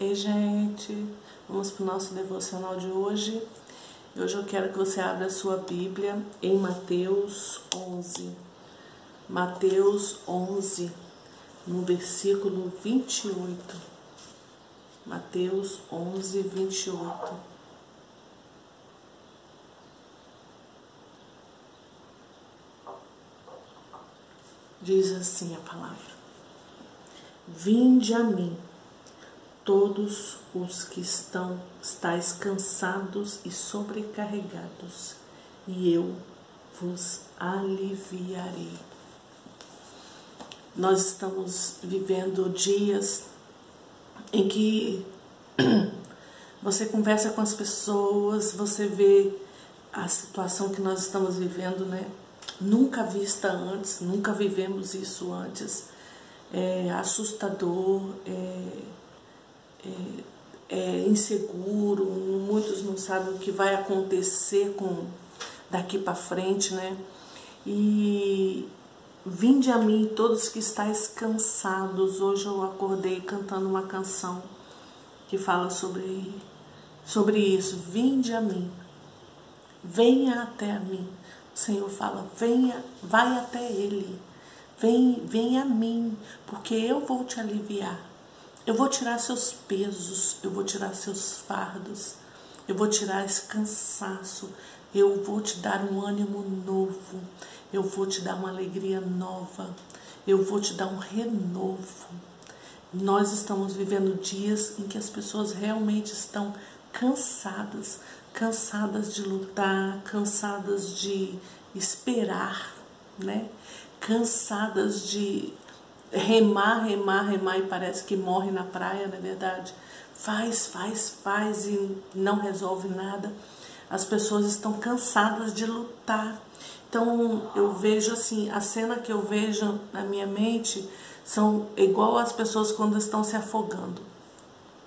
Ei, gente, vamos para o nosso devocional de hoje. Hoje eu quero que você abra a sua Bíblia em Mateus 11. Mateus 11, no versículo 28. Mateus 11, 28. Diz assim a palavra: Vinde a mim todos os que estão estáis cansados e sobrecarregados, e eu vos aliviarei. Nós estamos vivendo dias em que você conversa com as pessoas, você vê a situação que nós estamos vivendo, né? Nunca vista antes, nunca vivemos isso antes. É assustador, é é, é inseguro, muitos não sabem o que vai acontecer com daqui para frente, né? E vinde a mim todos que estáis cansados. Hoje eu acordei cantando uma canção que fala sobre sobre isso. Vinde a mim. Venha até a mim. O Senhor fala: "Venha, vai até ele. Vem, venha a mim, porque eu vou te aliviar. Eu vou tirar seus pesos, eu vou tirar seus fardos, eu vou tirar esse cansaço, eu vou te dar um ânimo novo, eu vou te dar uma alegria nova, eu vou te dar um renovo. Nós estamos vivendo dias em que as pessoas realmente estão cansadas, cansadas de lutar, cansadas de esperar, né? Cansadas de remar, remar, remar e parece que morre na praia, não é verdade? Faz, faz, faz e não resolve nada. As pessoas estão cansadas de lutar. Então eu vejo assim, a cena que eu vejo na minha mente são igual as pessoas quando estão se afogando.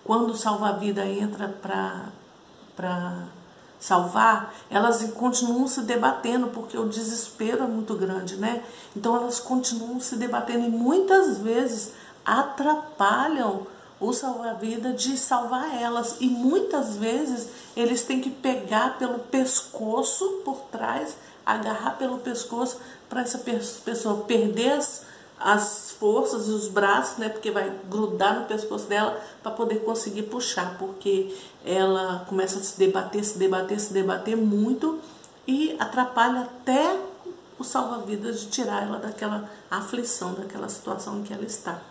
Quando o salva-vida entra para salvar, elas continuam se debatendo, porque o desespero é muito grande, né? Então elas continuam se debatendo e muitas vezes atrapalham o salva-vida de salvar elas. E muitas vezes eles têm que pegar pelo pescoço por trás, agarrar pelo pescoço para essa pessoa perder as as forças e os braços, né, porque vai grudar no pescoço dela para poder conseguir puxar, porque ela começa a se debater, se debater, se debater muito e atrapalha até o salva-vidas de tirar ela daquela aflição, daquela situação em que ela está.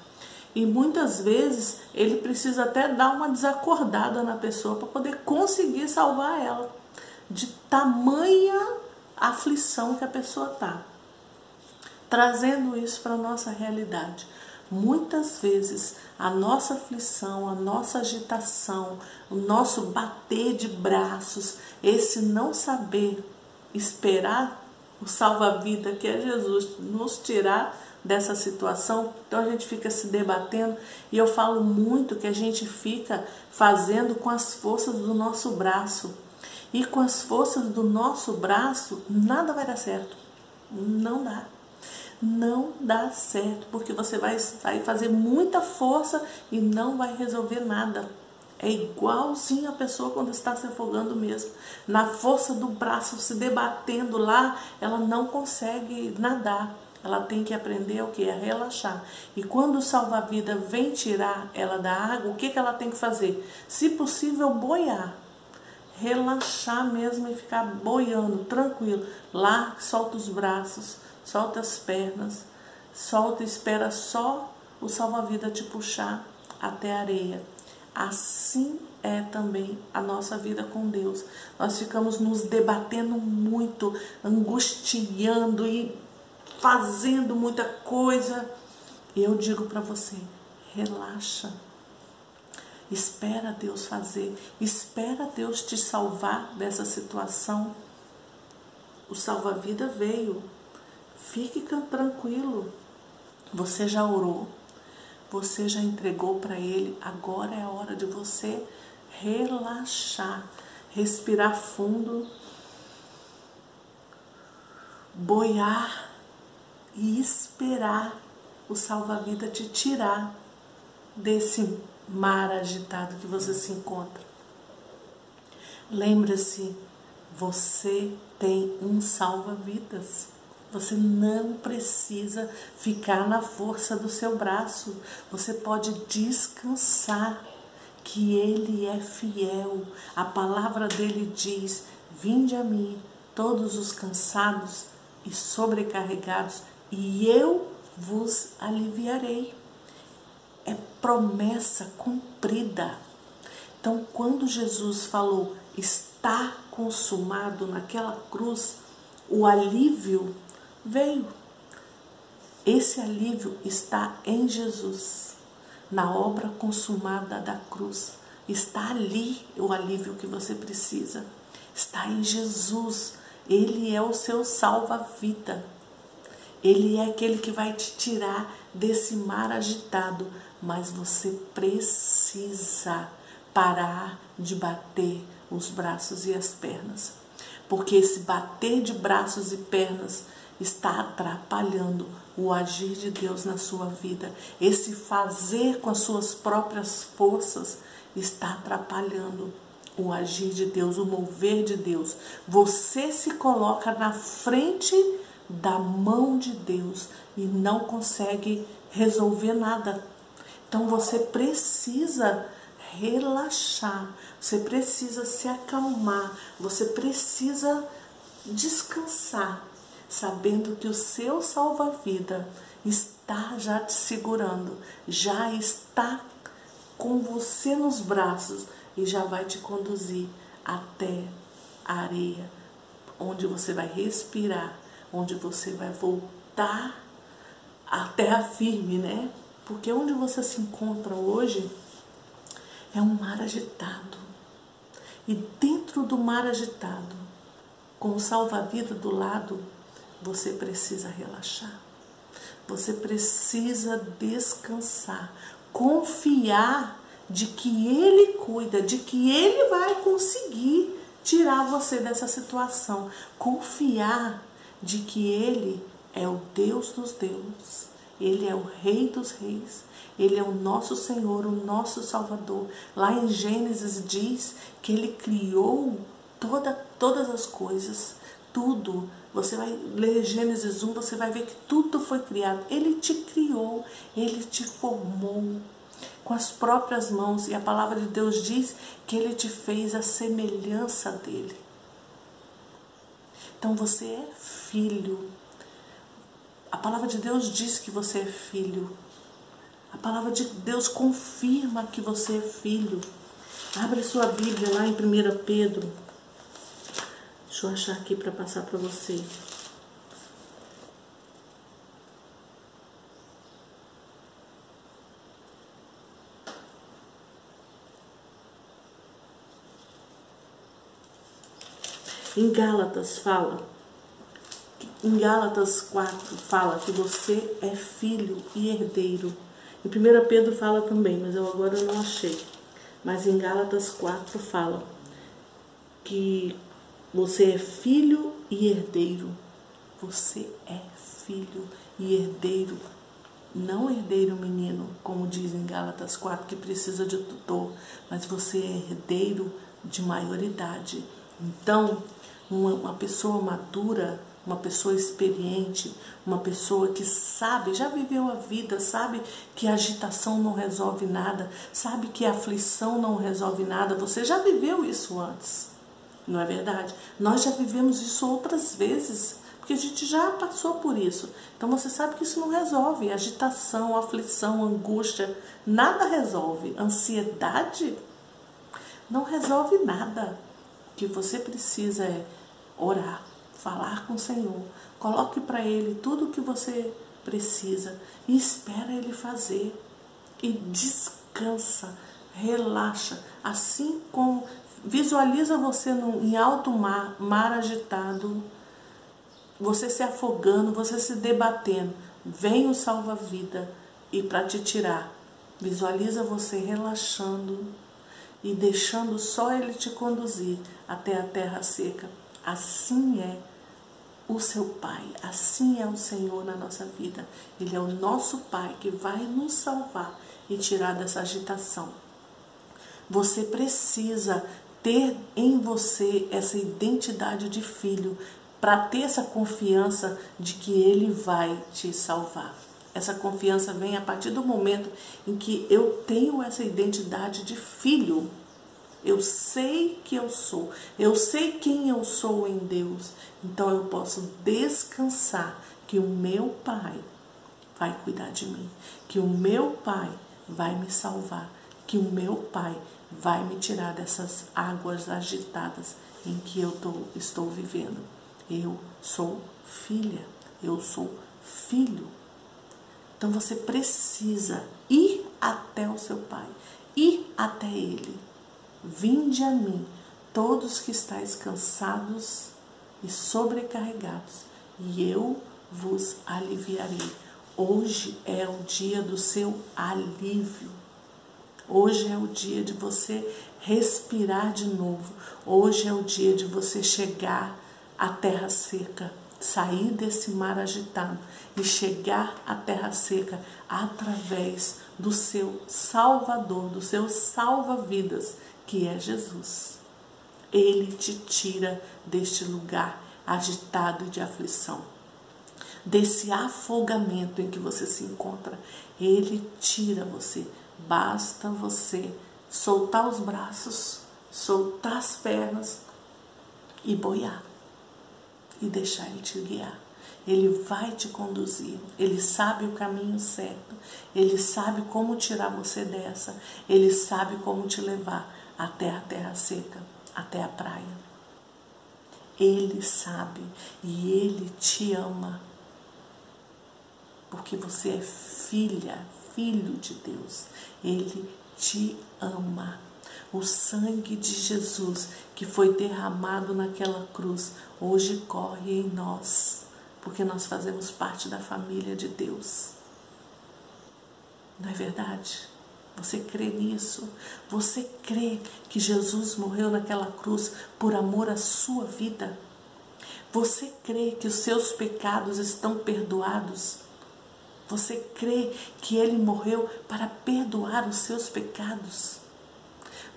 E muitas vezes ele precisa até dar uma desacordada na pessoa para poder conseguir salvar ela de tamanha aflição que a pessoa está trazendo isso para a nossa realidade. Muitas vezes a nossa aflição, a nossa agitação, o nosso bater de braços, esse não saber esperar o salva-vida que é Jesus nos tirar dessa situação, então a gente fica se debatendo e eu falo muito que a gente fica fazendo com as forças do nosso braço. E com as forças do nosso braço, nada vai dar certo. Não dá não dá certo, porque você vai, vai fazer muita força e não vai resolver nada. É igualzinho a pessoa quando está se afogando mesmo. Na força do braço, se debatendo lá, ela não consegue nadar. Ela tem que aprender o que? A relaxar. E quando o salva-vida vem tirar ela da água, o que, que ela tem que fazer? Se possível, boiar. Relaxar mesmo e ficar boiando, tranquilo. Lá, solta os braços solta as pernas, solta e espera só o salva-vida te puxar até a areia. Assim é também a nossa vida com Deus. Nós ficamos nos debatendo muito, angustiando e fazendo muita coisa. E eu digo para você, relaxa. Espera Deus fazer, espera Deus te salvar dessa situação. O salva-vida veio, Fique tranquilo. Você já orou, você já entregou para Ele. Agora é a hora de você relaxar, respirar fundo, boiar e esperar o salva-vida te tirar desse mar agitado que você se encontra. Lembre-se, você tem um salva-vidas. Você não precisa ficar na força do seu braço. Você pode descansar que ele é fiel. A palavra dele diz: Vinde a mim, todos os cansados e sobrecarregados, e eu vos aliviarei. É promessa cumprida. Então, quando Jesus falou está consumado naquela cruz, o alívio veio. Esse alívio está em Jesus, na obra consumada da cruz. Está ali o alívio que você precisa. Está em Jesus. Ele é o seu salva-vida. Ele é aquele que vai te tirar desse mar agitado, mas você precisa parar de bater os braços e as pernas, porque esse bater de braços e pernas está atrapalhando o agir de Deus na sua vida. Esse fazer com as suas próprias forças está atrapalhando o agir de Deus, o mover de Deus. Você se coloca na frente da mão de Deus e não consegue resolver nada. Então você precisa relaxar, você precisa se acalmar, você precisa descansar, sabendo que o seu salva-vida está já te segurando, já está com você nos braços e já vai te conduzir até a areia, onde você vai respirar, onde você vai voltar à terra firme, né? Porque onde você se encontra hoje é um mar agitado. E dentro do mar agitado, com o salva-vida do lado, você precisa relaxar. Você precisa descansar, confiar de que Ele cuida, de que Ele vai conseguir tirar você dessa situação. Confiar de que Ele é o Deus dos deuses, Ele é o Rei dos reis, Ele é o nosso Senhor, o nosso Salvador. Lá em Gênesis diz que Ele criou toda, todas as coisas, tudo. Você vai ler Gênesis 1, você vai ver que tudo foi criado. Ele te criou, Ele te formou com as próprias mãos. E a palavra de Deus diz que Ele te fez a semelhança dele. Então você é filho. A palavra de Deus diz que você é filho. A palavra de Deus confirma que você é filho. Abre sua Bíblia lá em 1 Pedro. Deixa eu achar aqui para passar para você. Em Gálatas fala, em Gálatas 4 fala que você é filho e herdeiro. Em 1 Pedro fala também, mas eu agora não achei. Mas em Gálatas 4 fala que você é filho e herdeiro. Você é filho e herdeiro. Não herdeiro menino, como diz em Gálatas 4, que precisa de tutor, mas você é herdeiro de maioridade. Então, uma, uma pessoa madura, uma pessoa experiente, uma pessoa que sabe, já viveu a vida, sabe que a agitação não resolve nada, sabe que a aflição não resolve nada. Você já viveu isso antes, não é verdade? Nós já vivemos isso outras vezes, porque a gente já passou por isso. Então você sabe que isso não resolve. Agitação, aflição, angústia, nada resolve. Ansiedade não resolve nada. O que você precisa é orar, falar com o Senhor. Coloque para Ele tudo o que você precisa e espera Ele fazer. E descansa, relaxa. Assim como visualiza você em alto mar, mar agitado, você se afogando, você se debatendo. Vem o salva-vida e para te tirar. Visualiza você relaxando e deixando só ele te conduzir até a terra seca. Assim é o seu Pai, assim é o Senhor na nossa vida. Ele é o nosso Pai que vai nos salvar e tirar dessa agitação. Você precisa ter em você essa identidade de filho para ter essa confiança de que ele vai te salvar. Essa confiança vem a partir do momento em que eu tenho essa identidade de filho. Eu sei que eu sou, eu sei quem eu sou em Deus, então eu posso descansar que o meu Pai vai cuidar de mim, que o meu Pai vai me salvar, que o meu Pai vai me tirar dessas águas agitadas em que eu tô, estou vivendo. Eu sou filha, eu sou filho. Então você precisa ir até o seu pai, ir até ele. Vinde a mim, todos que estáis cansados e sobrecarregados, e eu vos aliviarei. Hoje é o dia do seu alívio. Hoje é o dia de você respirar de novo. Hoje é o dia de você chegar à terra seca sair desse mar agitado e chegar à terra seca através do seu Salvador, do seu salva-vidas, que é Jesus. Ele te tira deste lugar agitado de aflição, desse afogamento em que você se encontra. Ele tira você. Basta você soltar os braços, soltar as pernas e boiar e deixar Ele te guiar. Ele vai te conduzir, ele sabe o caminho certo, ele sabe como tirar você dessa, ele sabe como te levar até a terra seca, até a praia. Ele sabe e ele te ama, porque você é filha, filho de Deus. Ele te ama. O sangue de Jesus que foi derramado naquela cruz hoje corre em nós, porque nós fazemos parte da família de Deus. Não é verdade? Você crê nisso? Você crê que Jesus morreu naquela cruz por amor à sua vida? Você crê que os seus pecados estão perdoados? Você crê que ele morreu para perdoar os seus pecados?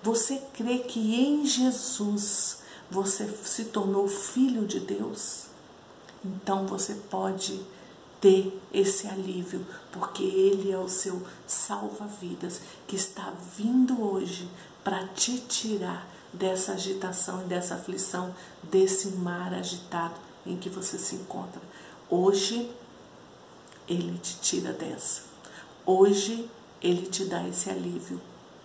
Você crê que em Jesus você se tornou filho de Deus? Então você pode ter esse alívio, porque Ele é o seu salva-vidas que está vindo hoje para te tirar dessa agitação e dessa aflição, desse mar agitado em que você se encontra. Hoje Ele te tira dessa. Hoje Ele te dá esse alívio.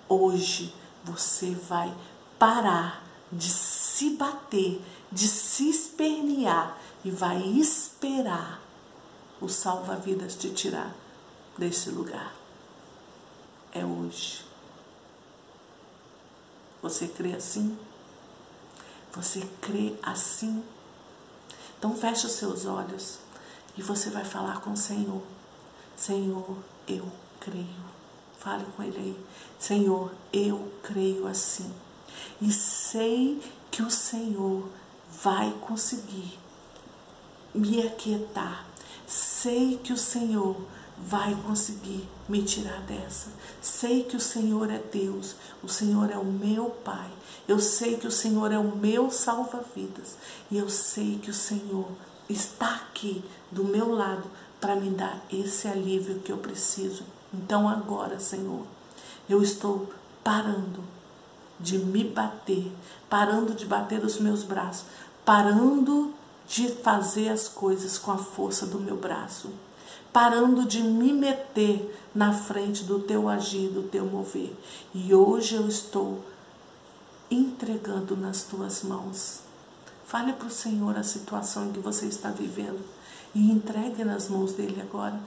Hoje você vai parar de se bater, de se espernear e vai esperar o salva-vidas te tirar desse lugar. É hoje. Você crê assim? Você crê assim? Então feche os seus olhos e você vai falar com o Senhor. Senhor, eu creio. Fale com Ele aí. Senhor, eu creio assim. E sei que o Senhor vai conseguir me aquietar. Sei que o Senhor vai conseguir me tirar dessa. Sei que o Senhor é Deus, o Senhor é o meu Pai. Eu sei que o Senhor é o meu salva-vidas. E eu sei que o Senhor está aqui do meu lado para me dar esse alívio que eu preciso então agora, Senhor, eu estou parando de me bater, parando de bater os meus braços, parando de fazer as coisas com a força do meu braço, parando de me meter na frente do teu agir, do teu mover. E hoje eu estou entregando nas tuas mãos. Fale para o Senhor a situação em que você está vivendo e entregue nas mãos dele agora.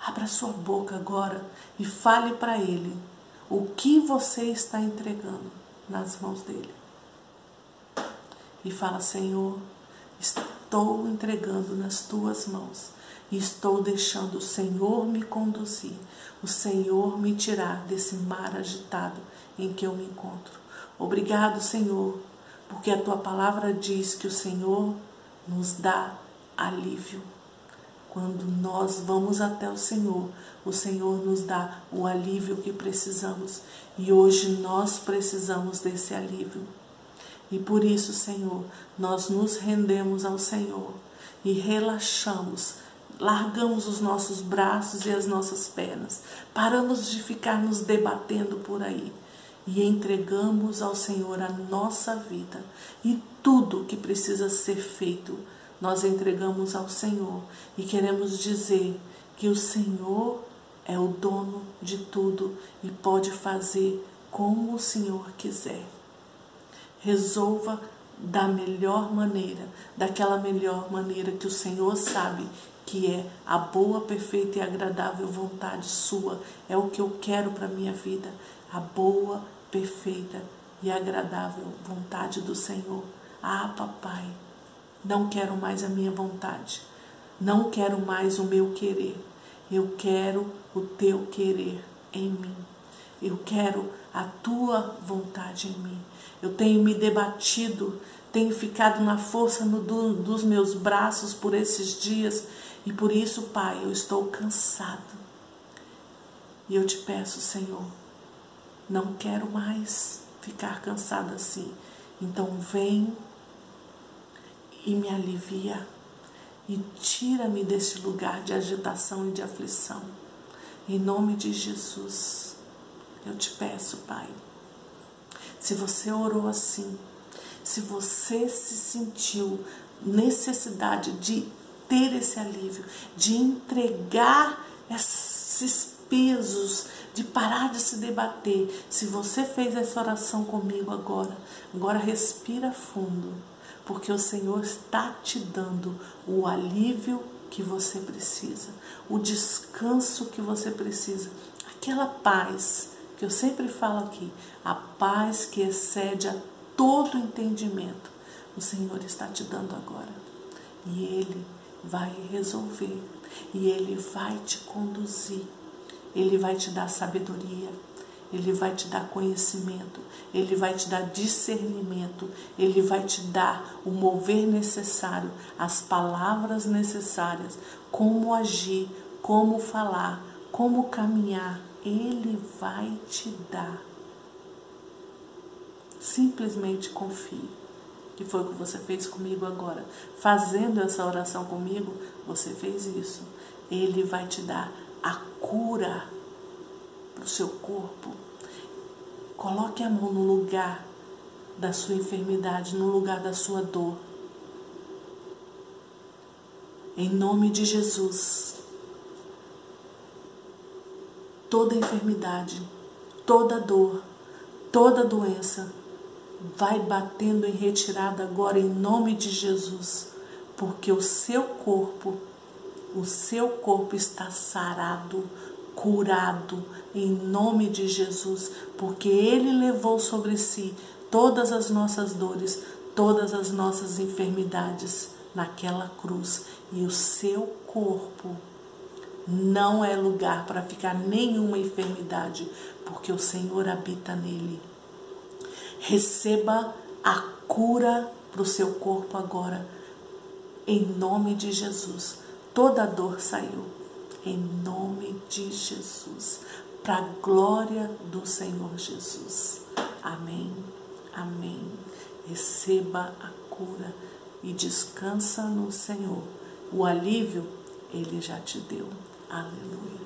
Abra sua boca agora e fale para Ele o que você está entregando nas mãos dele. E fala, Senhor, estou entregando nas tuas mãos e estou deixando o Senhor me conduzir, o Senhor me tirar desse mar agitado em que eu me encontro. Obrigado, Senhor, porque a tua palavra diz que o Senhor nos dá alívio. Quando nós vamos até o Senhor, o Senhor nos dá o alívio que precisamos. E hoje nós precisamos desse alívio. E por isso, Senhor, nós nos rendemos ao Senhor e relaxamos, largamos os nossos braços e as nossas pernas, paramos de ficar nos debatendo por aí e entregamos ao Senhor a nossa vida e tudo que precisa ser feito, nós entregamos ao Senhor e queremos dizer que o Senhor é o dono de tudo e pode fazer como o Senhor quiser. Resolva da melhor maneira, daquela melhor maneira que o Senhor sabe que é a boa, perfeita e agradável vontade sua. É o que eu quero para minha vida, a boa, perfeita e agradável vontade do Senhor. Ah, papai, não quero mais a minha vontade. Não quero mais o meu querer. Eu quero o teu querer em mim. Eu quero a tua vontade em mim. Eu tenho me debatido, tenho ficado na força no, do, dos meus braços por esses dias e por isso, Pai, eu estou cansado. E eu te peço, Senhor, não quero mais ficar cansada assim. Então vem e me alivia e tira-me desse lugar de agitação e de aflição. Em nome de Jesus, eu te peço, Pai. Se você orou assim, se você se sentiu necessidade de ter esse alívio, de entregar esses pesos, de parar de se debater. Se você fez essa oração comigo agora, agora respira fundo porque o Senhor está te dando o alívio que você precisa, o descanso que você precisa, aquela paz que eu sempre falo aqui, a paz que excede a todo entendimento. O Senhor está te dando agora. E Ele vai resolver. E Ele vai te conduzir. Ele vai te dar sabedoria. Ele vai te dar conhecimento, ele vai te dar discernimento, ele vai te dar o mover necessário, as palavras necessárias, como agir, como falar, como caminhar. Ele vai te dar. Simplesmente confie. Que foi o que você fez comigo agora. Fazendo essa oração comigo, você fez isso. Ele vai te dar a cura para o seu corpo. Coloque a mão no lugar da sua enfermidade, no lugar da sua dor. Em nome de Jesus. Toda enfermidade, toda dor, toda doença vai batendo em retirada agora em nome de Jesus, porque o seu corpo, o seu corpo está sarado, curado em nome de Jesus, porque Ele levou sobre si todas as nossas dores, todas as nossas enfermidades naquela cruz e o seu corpo não é lugar para ficar nenhuma enfermidade, porque o Senhor habita nele. Receba a cura para o seu corpo agora, em nome de Jesus. Toda dor saiu em nome de Jesus, para a glória do Senhor Jesus. Amém, amém. Receba a cura e descansa no Senhor. O alívio Ele já te deu. 阿弥陀。